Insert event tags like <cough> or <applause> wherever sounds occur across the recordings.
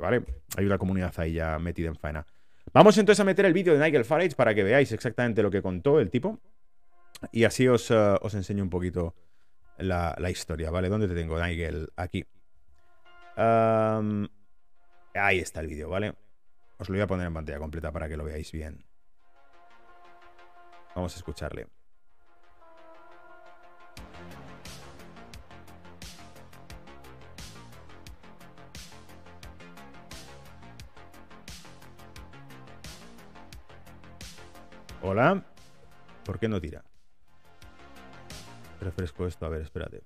¿vale? Hay una comunidad ahí ya metida en faena. Vamos entonces a meter el vídeo de Nigel Farage para que veáis exactamente lo que contó el tipo. Y así os, eh, os enseño un poquito la, historia, ¿vale? ¿Dónde te tengo, Nigel? Aquí. ahí está el vídeo, ¿vale? Os lo voy a poner en pantalla completa para que lo veáis bien. Vamos a escucharle. Hola. ¿Por qué no tira? Refresco esto, a ver, espérate.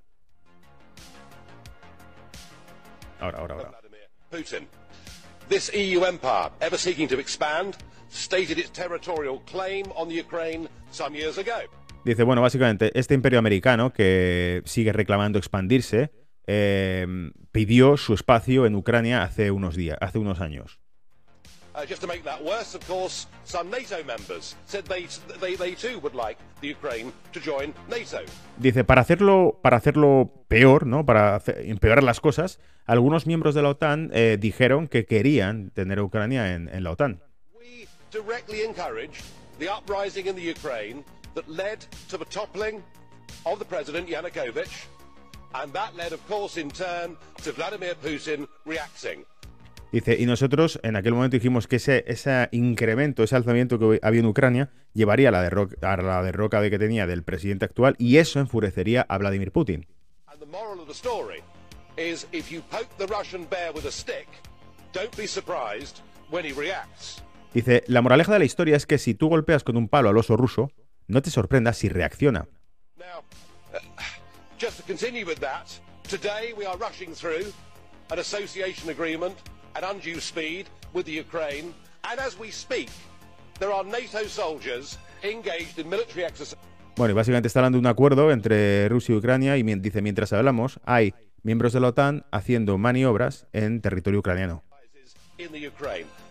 Ahora, ahora, ahora. Putin. This EU empire, ever seeking to expand, stated its territorial claim on the Ukraine some years ago. Dice, bueno, básicamente, este imperio americano que sigue reclamando expandirse, eh, pidió su espacio en Ucrania hace unos días, hace unos años. Uh, just to make that worse, of course, some NATO members said they, they, they too would like the Ukraine to join NATO. Dice, para hacerlo, para hacerlo peor, ¿no? Para hacer, empeorar las cosas, algunos miembros de la OTAN eh, dijeron que querían tener a Ucrania en, en la OTAN. We directly encouraged the uprising in the Ukraine that led to the toppling of the president Yanukovych, and that led, of course, in turn to Vladimir Putin reacting. Dice, y nosotros en aquel momento dijimos que ese, ese incremento, ese alzamiento que había en Ucrania, llevaría a la, derroca, a la derroca de que tenía del presidente actual y eso enfurecería a Vladimir Putin. Dice, la moraleja de la historia es que si tú golpeas con un palo al oso ruso, no te sorprendas si reacciona. Now, uh, <sighs> just to continue with that, today we are rushing through an association agreement at undue speed with the Ukraine, and as we speak, there are NATO soldiers engaged in military exercises. Bueno, y básicamente está hablando de un acuerdo entre Rusia y Ucrania y dice, mientras hablamos, hay miembros de la OTAN haciendo maniobras en territorio ucraniano.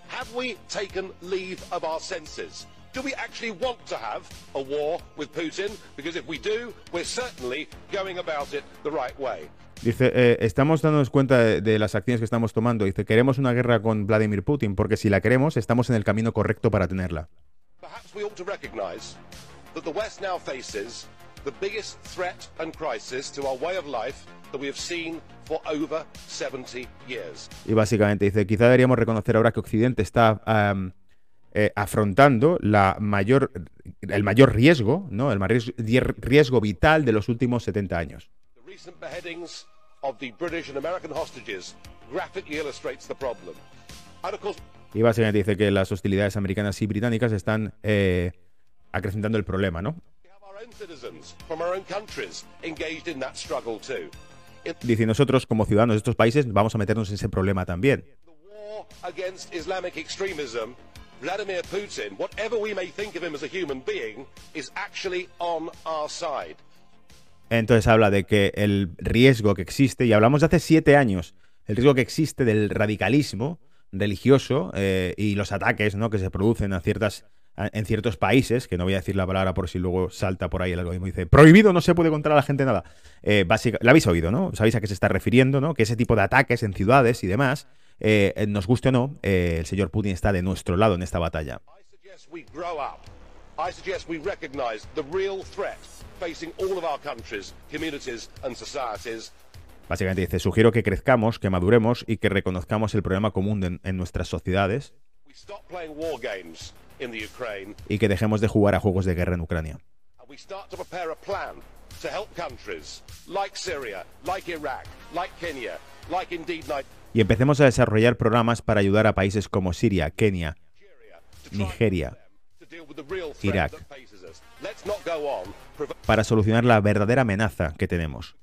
Have we taken leave of our senses? Do we actually want to have a war with Putin? Because if we do, we're certainly going about it the right way. Dice, eh, estamos dándonos cuenta de, las acciones que estamos tomando. Dice, queremos una guerra con Vladimir Putin, porque si la queremos, estamos en el camino correcto para tenerla. Y básicamente dice, quizá deberíamos reconocer ahora que Occidente está eh, afrontando la mayor, el mayor riesgo, ¿no? el mayor riesgo vital de los últimos 70 años. y básicamente dice que las hostilidades americanas y británicas están eh, acrecentando el problema, ¿no? Dice, nosotros como ciudadanos de estos países vamos a meternos en ese problema también. Vladimir Putin, whatever we may think of him as a human being, is actually on our side. Entonces habla de que el riesgo que existe, y hablamos de hace siete años, el riesgo que existe del radicalismo religioso eh, y los ataques ¿no? que se producen a ciertas, en ciertos países, que no voy a decir la palabra por si luego salta por ahí el algoritmo y dice, prohibido, no se puede contar a la gente nada. Eh, habéis oído, ¿no? Sabéis a qué se está refiriendo, ¿no? Que ese tipo de ataques en ciudades y demás, eh, nos guste o no, eh, el señor Putin está de nuestro lado en esta batalla. I suggest we recognize the real threat facing all of our countries, communities and societies. Básicamente dice, sugiero que crezcamos, que maduremos y que reconozcamos el problema común en nuestras sociedades y que dejemos de jugar a juegos de guerra en Ucrania. Y empecemos a desarrollar programas para ayudar a países como Siria, Kenia, Nigeria, Irak, para solucionar la verdadera amenaza que tenemos.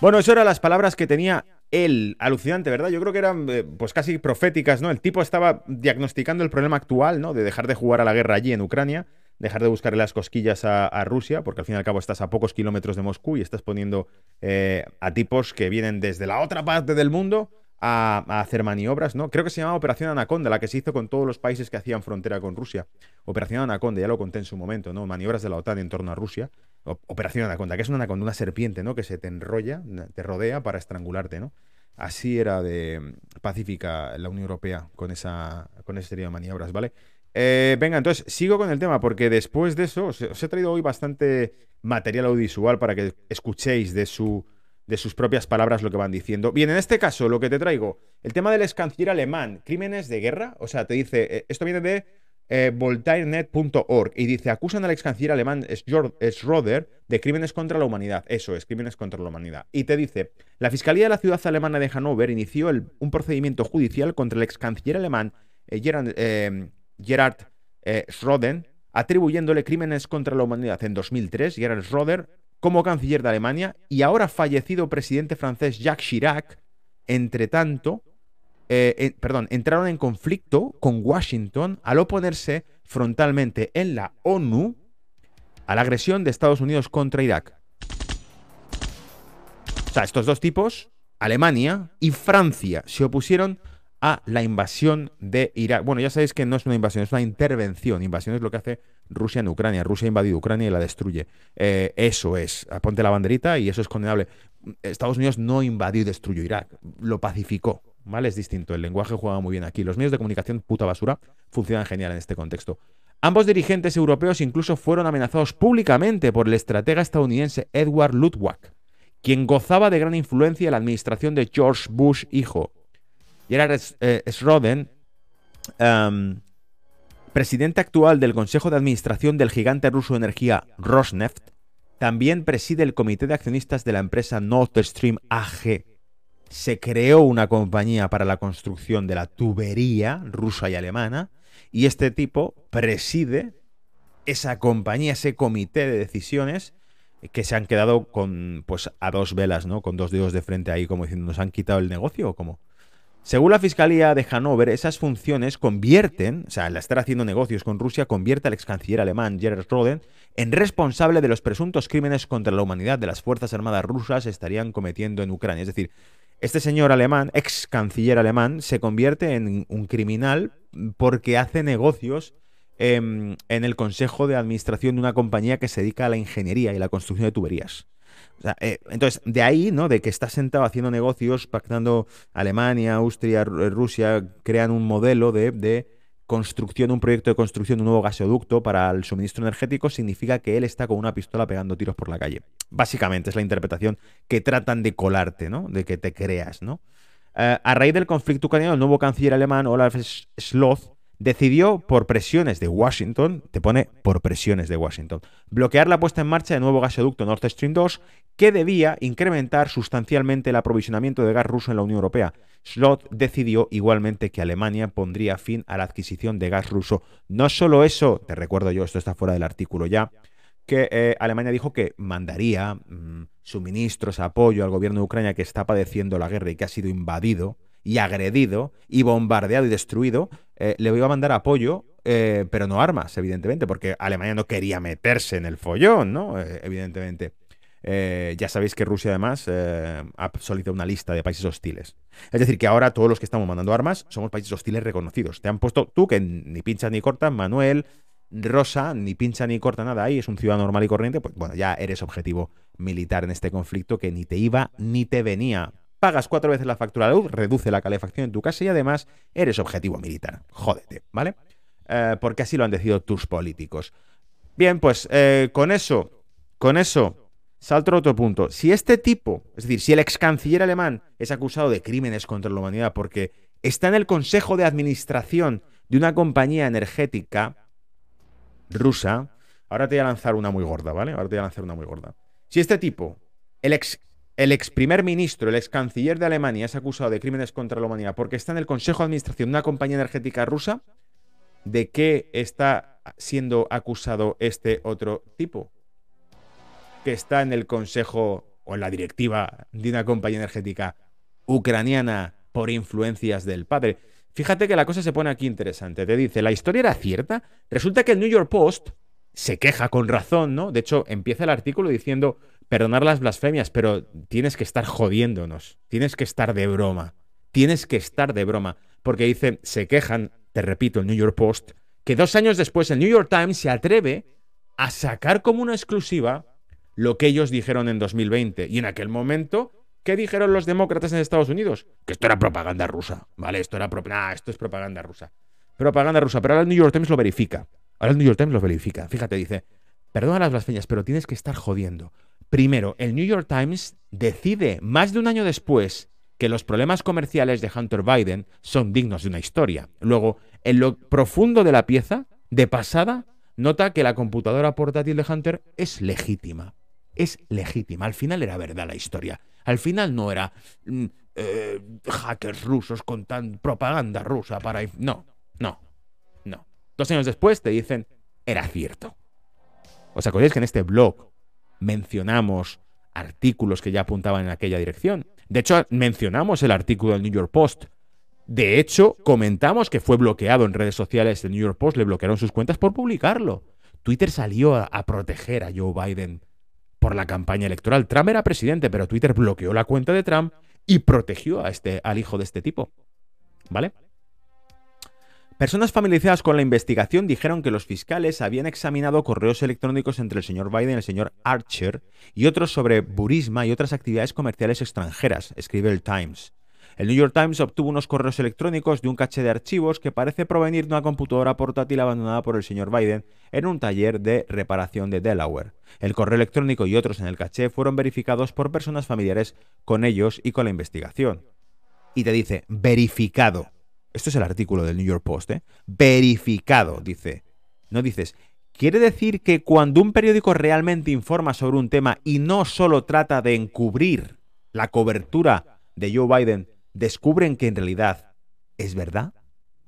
Bueno, eso eran las palabras que tenía él. Alucinante, ¿verdad? Yo creo que eran eh, pues casi proféticas, ¿no? El tipo estaba diagnosticando el problema actual, ¿no? De dejar de jugar a la guerra allí en Ucrania, dejar de buscarle las cosquillas a, Rusia, porque al fin y al cabo estás a pocos kilómetros de Moscú y estás poniendo eh, a tipos que vienen desde la otra parte del mundo a, hacer maniobras, ¿no? Creo que se llama Operación Anaconda, la que se hizo con todos los países que hacían frontera con Rusia. Operación Anaconda, ya lo conté en su momento, ¿no? Maniobras de la OTAN en torno a Rusia. Operación Anaconda, que es una anaconda, una serpiente, ¿no? Que se te enrolla, te rodea para estrangularte, ¿no? Así era de pacífica la Unión Europea con, esa, con ese serie de maniobras, ¿vale? Eh, venga, entonces sigo con el tema, porque después de eso os, he traído hoy bastante material audiovisual para que escuchéis de, su, de sus propias palabras lo que van diciendo. Bien, en este caso, lo que te traigo, el tema del ex canciller alemán, crímenes de guerra, o sea, te dice, eh, esto viene de eh, voltairenet.org y dice, acusan al ex canciller alemán Schroeder de crímenes contra la humanidad. Eso es, crímenes contra la humanidad. Y te dice, la Fiscalía de la ciudad alemana de Hannover inició un procedimiento judicial contra el ex canciller alemán Gerard, Gerard eh, Schroeder, atribuyéndole crímenes contra la humanidad en 2003, Gerard Schroeder, como canciller de Alemania, y ahora fallecido presidente francés Jacques Chirac, entre tanto, eh, perdón, entraron en conflicto con Washington al oponerse frontalmente en la ONU a la agresión de Estados Unidos contra Irak. O sea, estos dos tipos, Alemania y Francia, se opusieron a la invasión de Irak. Bueno, ya sabéis que no es una invasión, es una intervención. Invasión es lo que hace Rusia en Ucrania. Rusia ha invadido Ucrania y la destruye. Eh, eso es. Ponte la banderita y eso es condenable. Estados Unidos no invadió y destruyó Irak. Lo pacificó. ¿Vale? Es distinto. El lenguaje juega muy bien aquí. Los medios de comunicación, puta basura, funcionan genial en este contexto. Ambos dirigentes europeos incluso fueron amenazados públicamente por el estratega estadounidense Edward Lutwak, quien gozaba de gran influencia en la administración de George Bush hijo. Gerard eh, Schroden, em, presidente actual del Consejo de Administración del gigante ruso de energía Rosneft, también preside el comité de accionistas de la empresa Nord Stream AG. Se creó una compañía para la construcción de la tubería rusa y alemana y este tipo preside esa compañía, ese comité de decisiones que se han quedado con pues a dos velas, ¿no? Con dos dedos de frente ahí como diciendo, ¿nos han quitado el negocio o cómo? Según la Fiscalía de Hannover, esas funciones convierten, o sea, al estar haciendo negocios con Rusia, convierte al ex canciller alemán Gerhard Roden en responsable de los presuntos crímenes contra la humanidad de las Fuerzas Armadas rusas estarían cometiendo en Ucrania. Es decir, este señor alemán, ex canciller alemán, se convierte en un criminal porque hace negocios en el consejo de administración de una compañía que se dedica a la ingeniería y la construcción de tuberías. Eh, entonces, de ahí, ¿no? De que está sentado haciendo negocios, pactando Alemania, Austria, Rusia, crean un modelo de, construcción, un proyecto de construcción de un nuevo gasoducto para el suministro energético, significa que él está con una pistola pegando tiros por la calle. Básicamente es la interpretación que tratan de colarte, ¿no? De que te creas, ¿no? Eh, a raíz del conflicto ucraniano, el nuevo canciller alemán Olaf Sloth decidió, por presiones de Washington, te pone por presiones de Washington, bloquear la puesta en marcha del nuevo gasoducto Nord Stream 2, que debía incrementar sustancialmente el aprovisionamiento de gas ruso en la Unión Europea. Slot decidió igualmente que Alemania pondría fin a la adquisición de gas ruso. No solo eso, te recuerdo yo, esto está fuera del artículo ya, que eh, Alemania dijo que mandaría mm, suministros, apoyo al gobierno de Ucrania que está padeciendo la guerra y que ha sido invadido y agredido y bombardeado y destruido, eh, le iba a mandar apoyo, eh, pero no armas, evidentemente, porque Alemania no quería meterse en el follón, ¿no? Eh, evidentemente. ya sabéis que Rusia además ha solicitado una lista de países hostiles. Es decir, que ahora todos los que estamos mandando armas somos países hostiles reconocidos. Te han puesto tú que ni pinchas ni cortas, Manuel, Rosa, ni pincha ni corta nada ahí, es un ciudadano normal y corriente, pues bueno, ya eres objetivo militar en este conflicto que ni te iba ni te venía pagas cuatro veces la factura de luz, reduce la calefacción en tu casa y además eres objetivo militar. Jódete, ¿vale? Eh, porque así lo han decidido tus políticos. Bien, pues eh, con eso, con eso, salto a otro punto. Si este tipo, es decir, si el ex canciller alemán es acusado de crímenes contra la humanidad porque está en el consejo de administración de una compañía energética rusa, ahora te voy a lanzar una muy gorda, ¿vale? Ahora te voy a lanzar una muy gorda. Si este tipo, el ex el ex primer ministro, el ex canciller de Alemania es acusado de crímenes contra la humanidad porque está en el consejo de administración de una compañía energética rusa. ¿De qué está siendo acusado este otro tipo? Que está en el consejo o en la directiva de una compañía energética ucraniana por influencias del padre. Fíjate que la cosa se pone aquí interesante. Te dice, ¿la historia era cierta? Resulta que el New York Post se queja con razón, ¿no? De hecho, empieza el artículo diciendo, perdonar las blasfemias, pero tienes que estar jodiéndonos, tienes que estar de broma, Tienes que estar de broma. Porque dice, se quejan, te repito, el New York Post, que dos años después el New York Times se atreve a sacar como una exclusiva lo que ellos dijeron en 2020. Y en aquel momento, ¿qué dijeron los demócratas en Estados Unidos? Que esto era propaganda rusa. ¿Vale? Esto era esto es propaganda rusa. Propaganda rusa. Pero ahora el New York Times lo verifica. Ahora el New York Times lo verifica. Fíjate, dice, perdona las blasfemias, pero tienes que estar jodiendo. Primero, el New York Times decide, más de un año después, que los problemas comerciales de Hunter Biden son dignos de una historia. Luego, en lo profundo de la pieza, de pasada, nota que la computadora portátil de Hunter es legítima. Es legítima. Al final era verdad la historia. Al final no era mm, eh, hackers rusos con tan propaganda rusa para... No, no, no. Dos años después te dicen, era cierto. ¿Os acordáis que en este blog mencionamos artículos que ya apuntaban en aquella dirección? De hecho, mencionamos el artículo del New York Post. De hecho, comentamos que fue bloqueado en redes sociales del New York Post, le bloquearon sus cuentas por publicarlo. Twitter salió a, proteger a Joe Biden por la campaña electoral. Trump era presidente, pero Twitter bloqueó la cuenta de Trump y protegió a este, al hijo de este tipo. ¿Vale? Personas familiarizadas con la investigación dijeron que los fiscales habían examinado correos electrónicos entre el señor Biden y el señor Archer y otros sobre Burisma y otras actividades comerciales extranjeras, escribe el Times. El New York Times obtuvo unos correos electrónicos de un caché de archivos que parece provenir de una computadora portátil abandonada por el señor Biden en un taller de reparación de Delaware. El correo electrónico y otros en el caché fueron verificados por personas familiares con ellos y con la investigación. Y te dice, verificado. Esto es el artículo del New York Post, ¿eh? Verificado, dice. No dices, quiere decir que cuando un periódico realmente informa sobre un tema y no solo trata de encubrir la cobertura de Joe Biden, descubren que en realidad es verdad.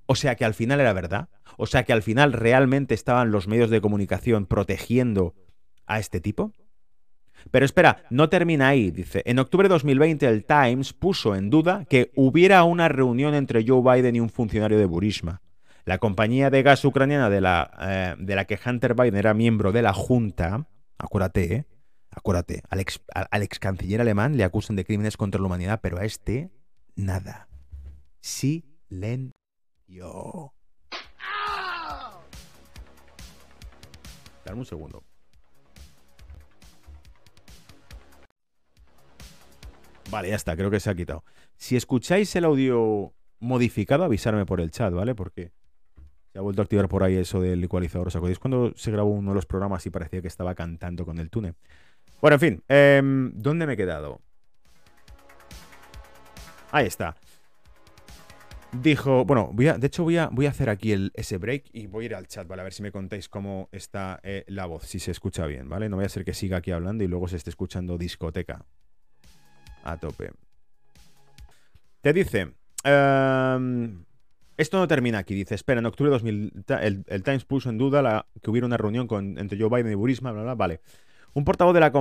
O sea que al final era verdad. O sea que al final realmente estaban los medios de comunicación protegiendo a este tipo. Pero espera, no termina ahí, dice. En octubre de 2020 el Times puso en duda que hubiera una reunión entre Joe Biden y un funcionario de Burisma. La compañía de gas ucraniana de la, eh, de la que Hunter Biden era miembro de la Junta, acuérdate, ¿eh? acuérdate, al ex, al ex canciller alemán le acusan de crímenes contra la humanidad, pero a este, nada. Silencio. Dame un segundo. Vale, ya está, creo que se ha quitado. Si escucháis el audio modificado, avisarme por el chat, ¿vale? Porque se ha vuelto a activar por ahí eso del ecualizador. ¿Os acordáis cuando se grabó uno de los programas y parecía que estaba cantando con el túnel? Bueno, en fin, em, ¿dónde me he quedado? Ahí está. Dijo, bueno, voy a, de hecho voy a, voy a hacer aquí el, ese break y voy a ir al chat, ¿vale? A ver si me contáis cómo está eh, la voz, si se escucha bien, ¿vale? No voy a ser que siga aquí hablando y luego se esté escuchando discoteca a tope. Te dice, em, esto no termina aquí, dice, espera, en octubre de 2000, el, Times puso en duda la, que hubiera una reunión con, entre Joe Biden y Burisma, bla, bla, vale. Un portavoz de la,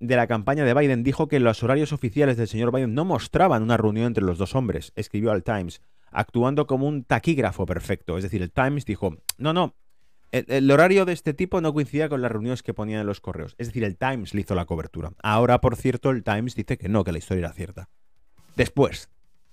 de la campaña de Biden dijo que los horarios oficiales del señor Biden no mostraban una reunión entre los dos hombres, escribió al Times, actuando como un taquígrafo perfecto. Es decir, el Times dijo, no, no, el, horario de este tipo no coincidía con las reuniones que ponían en los correos. Es decir, el Times le hizo la cobertura. Ahora, por cierto, el Times dice que no, que la historia era cierta. Después,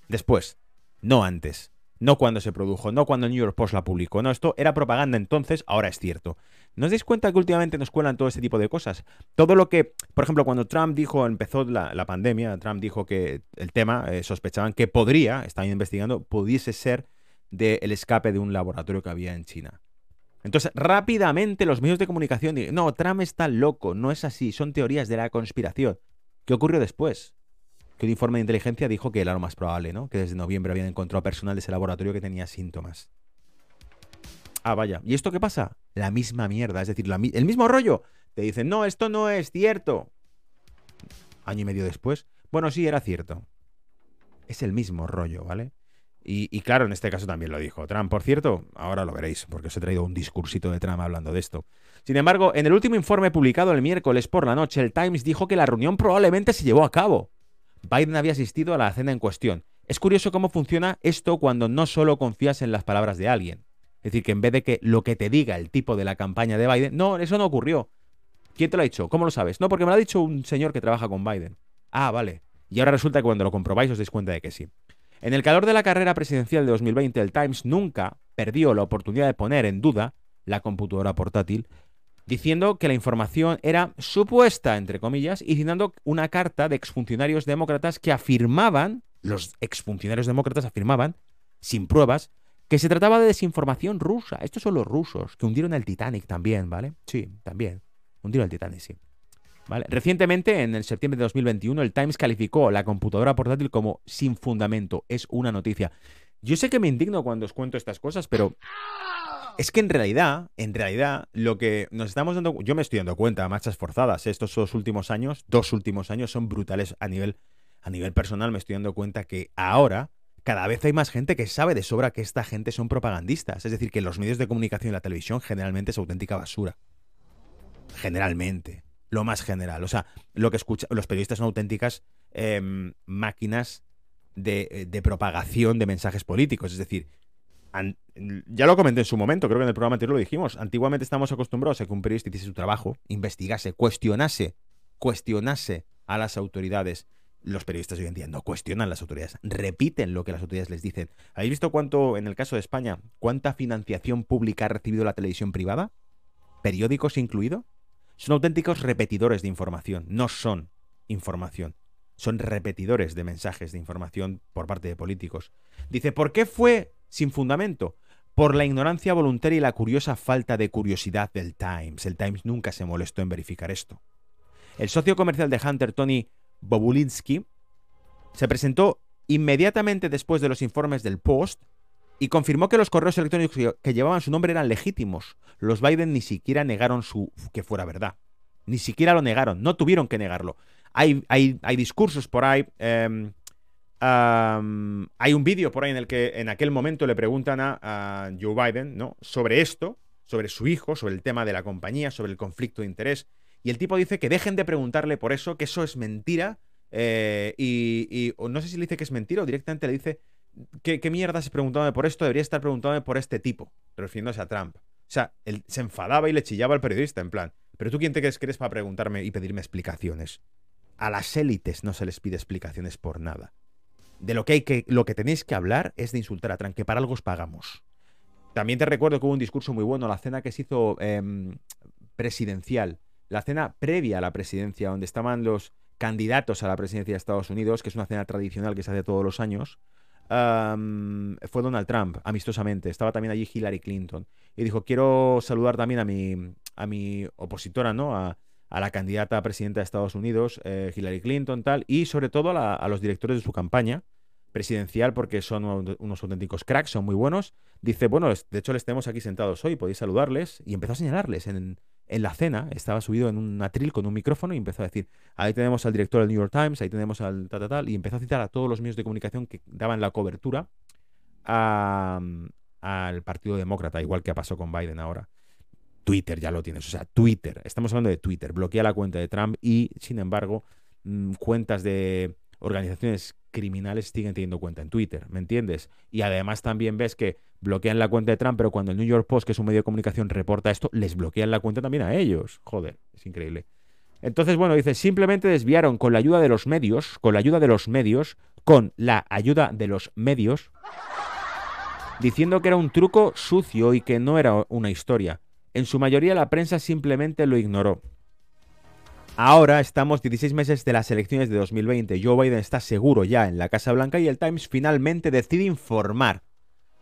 después, no antes. No cuando se produjo, no cuando el New York Post la publicó. No, esto era propaganda entonces, ahora es cierto. ¿No os dais cuenta que últimamente nos cuelan todo este tipo de cosas? Todo lo que, por ejemplo, cuando Trump dijo, empezó la, pandemia, Trump dijo que el tema, eh, sospechaban que podría, estaban investigando, pudiese ser del escape de un laboratorio que había en China. Entonces, rápidamente los medios de comunicación dicen, no, Trump está loco, no es así, son teorías de la conspiración. ¿Qué ocurrió después? Que un informe de inteligencia dijo que era lo más probable, ¿no? Que desde noviembre habían encontrado personal de ese laboratorio que tenía síntomas. Ah, vaya. ¿Y esto qué pasa? La misma mierda, es decir, el mismo rollo. Te dicen, no, esto no es cierto. Año y medio después, bueno, sí, era cierto. Es el mismo rollo, ¿vale? Y, claro, en este caso también lo dijo Trump. Por cierto, ahora lo veréis, porque os he traído un discursito de Trump hablando de esto. Sin embargo, en el último informe publicado el miércoles por la noche, el Times dijo que la reunión probablemente se llevó a cabo. Biden había asistido a la cena en cuestión. Es curioso cómo funciona esto cuando no solo confías en las palabras de alguien. Es decir, que en vez de que lo que te diga el tipo de la campaña de Biden, no, eso no ocurrió. ¿Quién te lo ha dicho? ¿Cómo lo sabes? No, porque me lo ha dicho un señor que trabaja con Biden. Ah, vale. Y ahora resulta que cuando lo comprobáis os dais cuenta de que sí. En el calor de la carrera presidencial de 2020, el Times nunca perdió la oportunidad de poner en duda la computadora portátil, diciendo que la información era supuesta, entre comillas, y citando una carta de exfuncionarios demócratas que afirmaban, los exfuncionarios demócratas afirmaban, sin pruebas, que se trataba de desinformación rusa. Estos son los rusos, que hundieron el Titanic también, ¿vale? Sí, también. Hundieron el Titanic, sí. Recientemente, en el septiembre de 2021, el Times calificó la computadora portátil como sin fundamento. Es una noticia. Yo sé que me indigno cuando os cuento estas cosas, pero es que en realidad, en realidad, lo que nos estamos dando, yo me estoy dando cuenta, marchas forzadas, estos dos últimos años, dos últimos años son brutales a nivel, a nivel personal, me estoy dando cuenta que ahora cada vez hay más gente que sabe de sobra que esta gente son propagandistas. Es decir, que los medios de comunicación y la televisión generalmente es auténtica basura. Generalmente. Lo más general. O sea, lo que escucha, los periodistas son auténticas em, máquinas de, de, propagación de mensajes políticos. Es decir, ya lo comenté en su momento, creo que en el programa anterior lo dijimos. Antiguamente estamos acostumbrados a que un periodista hiciese su trabajo, investigase, cuestionase, cuestionase a las autoridades. Los periodistas hoy en día no cuestionan las autoridades, repiten lo que las autoridades les dicen. ¿Habéis visto cuánto, en el caso de España, cuánta financiación pública ha recibido la televisión privada? ¿Periódicos incluido? Son auténticos repetidores de información, no son información. Son repetidores de mensajes de información por parte de políticos. Dice, ¿por qué fue sin fundamento? Por la ignorancia voluntaria y la curiosa falta de curiosidad del Times. El Times nunca se molestó en verificar esto. El socio comercial de Hunter, Tony Bobulinski, se presentó inmediatamente después de los informes del Post y confirmó que los correos electrónicos que llevaban su nombre eran legítimos. Los Biden ni siquiera negaron su que fuera verdad. Ni siquiera lo negaron, no tuvieron que negarlo. Hay, hay, hay discursos por ahí. Em, hay un vídeo por ahí en el que en aquel momento le preguntan a, Joe Biden ¿no? sobre esto, sobre su hijo, sobre el tema de la compañía, sobre el conflicto de interés. Y el tipo dice que dejen de preguntarle por eso, que eso es mentira. Eh, y, no sé si le dice que es mentira o directamente le dice ¿Qué, ¿Qué, mierda se preguntándome por esto? Debería estar preguntándome por este tipo, refiriéndose a Trump. O sea, él se enfadaba y le chillaba al periodista, en plan, ¿pero tú quién te crees que eres para preguntarme y pedirme explicaciones? A las élites no se les pide explicaciones por nada. De lo que, hay que, lo que tenéis que hablar es de insultar a Trump, que para algo os pagamos. También te recuerdo que hubo un discurso muy bueno, la cena que se hizo em, presidencial, la cena previa a la presidencia, donde estaban los candidatos a la presidencia de Estados Unidos, que es una cena tradicional que se hace todos los años fue Donald Trump, amistosamente. Estaba también allí Hillary Clinton. Y dijo, quiero saludar también a mi, a mi opositora, ¿no? A, la candidata a presidenta de Estados Unidos, eh, Hillary Clinton, tal. Y sobre todo a, los directores de su campaña presidencial, porque son unos auténticos cracks, son muy buenos. Dice, bueno, de hecho les tenemos aquí sentados hoy, podéis saludarles. Y empezó a señalarles en, en la cena, estaba subido en un atril con un micrófono y empezó a decir, ahí tenemos al director del New York Times, ahí tenemos al tal, tal, tal, y empezó a citar a todos los medios de comunicación que daban la cobertura al Partido Demócrata, igual que pasó con Biden ahora. Twitter ya lo tienes, o sea, Twitter, estamos hablando de Twitter, bloquea la cuenta de Trump y, sin embargo, mm, cuentas de organizaciones criminales siguen teniendo cuenta en Twitter, ¿me entiendes? Y además también ves que bloquean la cuenta de Trump, pero cuando el New York Post, que es un medio de comunicación, reporta esto, les bloquean la cuenta también a ellos. Joder, es increíble. Entonces, bueno, dice, simplemente desviaron con la ayuda de los medios, con la ayuda de los medios, con la ayuda de los medios, diciendo que era un truco sucio y que no era una historia. En su mayoría la prensa simplemente lo ignoró. Ahora estamos 16 meses de las elecciones de 2020. Joe Biden está seguro ya en la Casa Blanca y el Times finalmente decide informar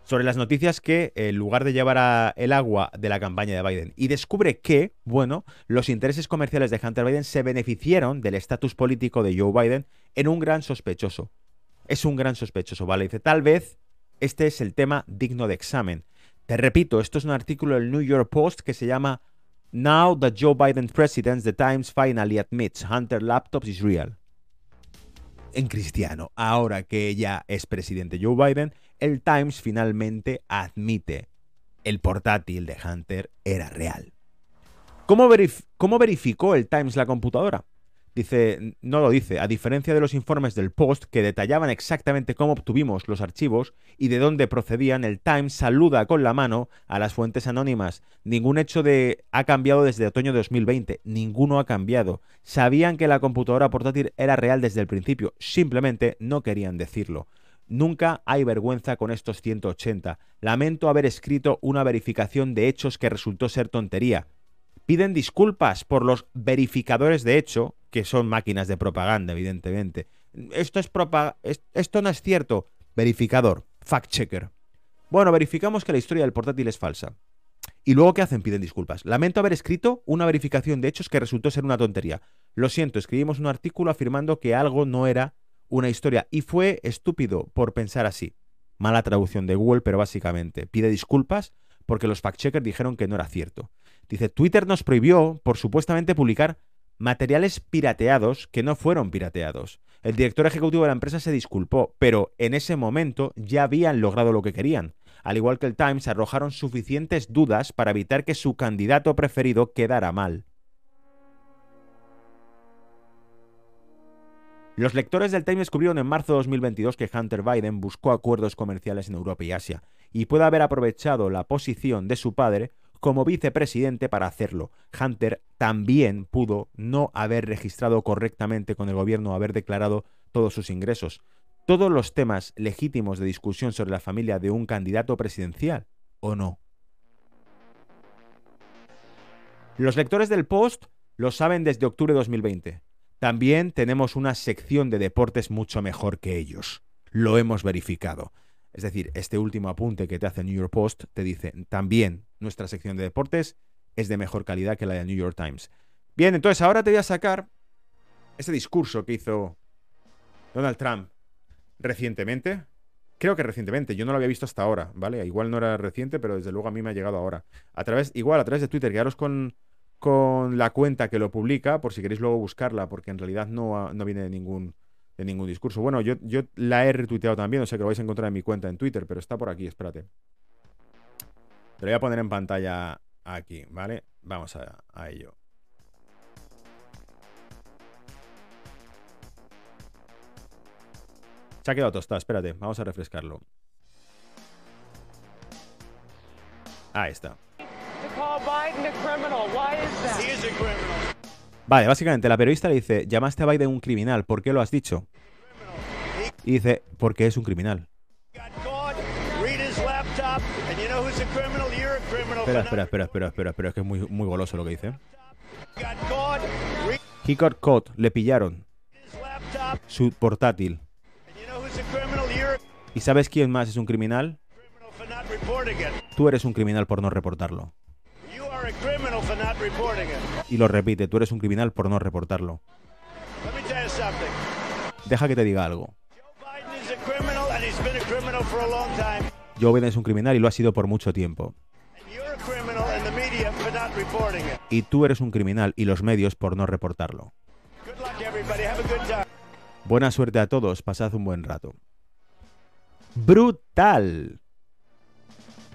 sobre las noticias que, en lugar de llevar el agua de la campaña de Biden, y descubre que, bueno, los intereses comerciales de Hunter Biden se beneficiaron del estatus político de Joe Biden en un gran sospechoso. Es un gran sospechoso, ¿vale? Dice, tal vez este es el tema digno de examen. Te repito, esto es un artículo del New York Post que se llama Now that Joe Biden president, the Times finally admits Hunter Laptops is real. En cristiano, ahora que ya es presidente Joe Biden, el Times finalmente admite el portátil de Hunter era real. ¿Cómo, ¿Cómo, verificó el Times la computadora? Dice, no lo dice, a diferencia de los informes del Post que detallaban exactamente cómo obtuvimos los archivos y de dónde procedían, el Times saluda con la mano a las fuentes anónimas. Ningún hecho de ha cambiado desde otoño de 2020, ninguno ha cambiado. Sabían que la computadora portátil era real desde el principio, simplemente no querían decirlo. Nunca hay vergüenza con estos 180. Lamento haber escrito una verificación de hechos que resultó ser tontería. Piden disculpas por los verificadores de hecho, que son máquinas de propaganda, evidentemente. Esto, es esto no es cierto. Verificador, fact checker. Bueno, verificamos que la historia del portátil es falsa. Y luego, ¿qué hacen? Piden disculpas. Lamento haber escrito una verificación de hechos que resultó ser una tontería. Lo siento, escribimos un artículo afirmando que algo no era una historia y fue estúpido por pensar así. Mala traducción de Google, pero básicamente pide disculpas porque los fact-checkers dijeron que no era cierto. Dice, Twitter nos prohibió por supuestamente publicar materiales pirateados que no fueron pirateados. El director ejecutivo de la empresa se disculpó, pero en ese momento ya habían logrado lo que querían al igual que el Times, arrojaron suficientes dudas para evitar que su candidato preferido quedara mal. Los lectores del Times descubrieron en marzo de 2022 que Hunter Biden buscó acuerdos comerciales en Europa y Asia, y puede haber aprovechado la posición de su padre como vicepresidente para hacerlo. Hunter también pudo no haber registrado correctamente con el gobierno, haber declarado todos sus ingresos todos los temas legítimos de discusión sobre la familia de un candidato presidencial, ¿o no? Los lectores del Post lo saben desde octubre de 2020. También tenemos una sección de deportes mucho mejor que ellos. Lo hemos verificado. Es decir, este último apunte que te hace New York Post te dice, también nuestra sección de deportes es de mejor calidad que la de New York Times. Bien, entonces ahora te voy a sacar ese discurso que hizo Donald Trump recientemente. Creo que recientemente, yo no lo había visto hasta ahora, ¿vale? Igual no era reciente, pero desde luego a mí me ha llegado ahora. A través, igual a través de Twitter, quedaros con, con la cuenta que lo publica, por si queréis luego buscarla, porque en realidad no, no viene de ningún, de ningún discurso. Bueno, yo, yo la he retuiteado también, o sea que lo vais a encontrar en mi cuenta en Twitter, pero está por aquí, espérate. Te lo voy a poner en pantalla aquí, ¿vale? Vamos a ello. Se ha quedado tostado, espérate, vamos a refrescarlo. Ahí está. Vale, básicamente la periodista le dice, llamaste a Biden un criminal, ¿por qué lo has dicho? Y dice, porque es un criminal. Espera, espera, espera, espera, espera, es que es muy, muy goloso lo que dice. He got le pillaron. Su portátil. ¿Y sabes quién más es un criminal? Tú eres un criminal por no reportarlo. Y lo repite, tú eres un criminal por no reportarlo. Deja que te diga algo. Joe Biden es un criminal y lo ha sido por mucho tiempo. Y tú eres un criminal y los medios por no reportarlo. Buena suerte a todos, pasad un buen rato brutal.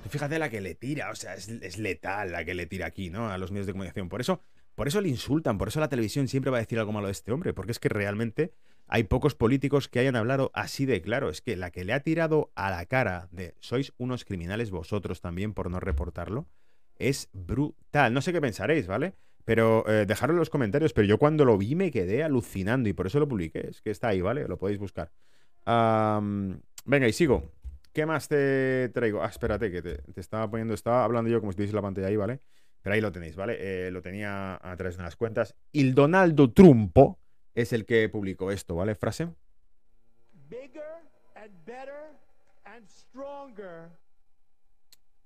Fíjate la que le tira, o sea, es, letal la que le tira aquí, ¿no? A los medios de comunicación. Por eso, por eso le insultan, por eso la televisión siempre va a decir algo malo de este hombre, porque es que realmente hay pocos políticos que hayan hablado así de claro. Es que la que le ha tirado a la cara de sois unos criminales vosotros también por no reportarlo, es brutal. No sé qué pensaréis, ¿vale? Pero eh, dejadlo en los comentarios. Pero yo cuando lo vi me quedé alucinando y por eso lo publiqué. Es que está ahí, ¿vale? Lo podéis buscar. Venga, y sigo. ¿Qué más te traigo? Ah, espérate, que te, estaba poniendo, estaba hablando yo como si tuviese la pantalla ahí, ¿vale? Pero ahí lo tenéis, ¿vale? Eh, lo tenía a través de unas cuentas. Il Donaldo Trumpo es el que publicó esto, ¿vale? Frase.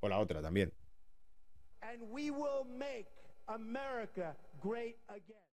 O la otra también. And we will make America great again.